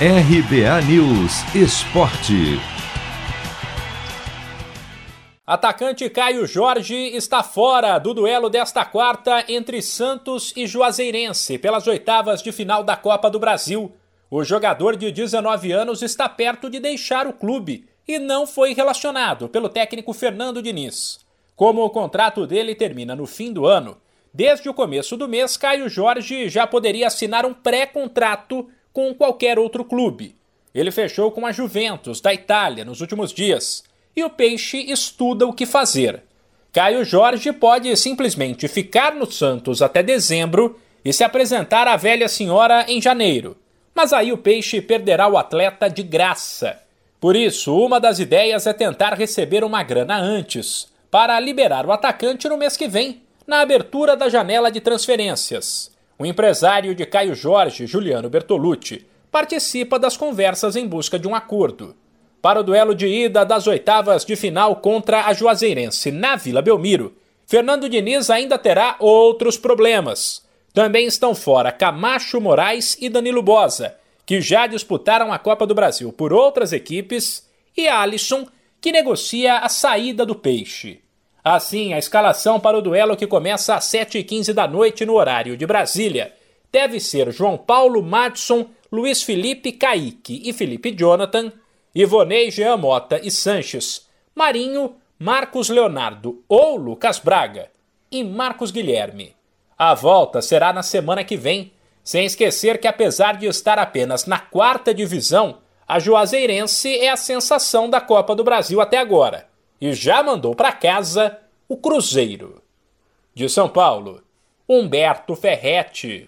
RBA News Esporte. Atacante Caio Jorge está fora do duelo desta quarta entre Santos e Juazeirense pelas oitavas de final da Copa do Brasil. O jogador de 19 anos está perto de deixar o clube e não foi relacionado pelo técnico Fernando Diniz. Como o contrato dele termina no fim do ano, desde o começo do mês, Caio Jorge já poderia assinar um pré-contrato com qualquer outro clube. Ele fechou com a Juventus, da Itália, nos últimos dias, e o Peixe estuda o que fazer. Caio Jorge pode simplesmente ficar no Santos até dezembro e se apresentar à velha senhora em janeiro. Mas aí o Peixe perderá o atleta de graça. Por isso, uma das ideias é tentar receber uma grana antes, para liberar o atacante no mês que vem, na abertura da janela de transferências. O empresário de Caio Jorge, Juliano Bertolucci, participa das conversas em busca de um acordo. Para o duelo de ida das oitavas de final contra a Juazeirense na Vila Belmiro, Fernando Diniz ainda terá outros problemas. Também estão fora Camacho Moraes e Danilo Bosa, que já disputaram a Copa do Brasil por outras equipes, e Alisson, que negocia a saída do Peixe. Assim, a escalação para o duelo que começa às 7h15 da noite no horário de Brasília deve ser João Paulo Madison, Luiz Felipe Kaique e Felipe Jonathan, Ivonei Jean Mota e Sanches, Marinho, Marcos Leonardo ou Lucas Braga e Marcos Guilherme. A volta será na semana que vem, sem esquecer que apesar de estar apenas na quarta divisão, a Juazeirense é a sensação da Copa do Brasil até agora e já mandou para casa o Cruzeiro. De São Paulo, Humberto Ferretti.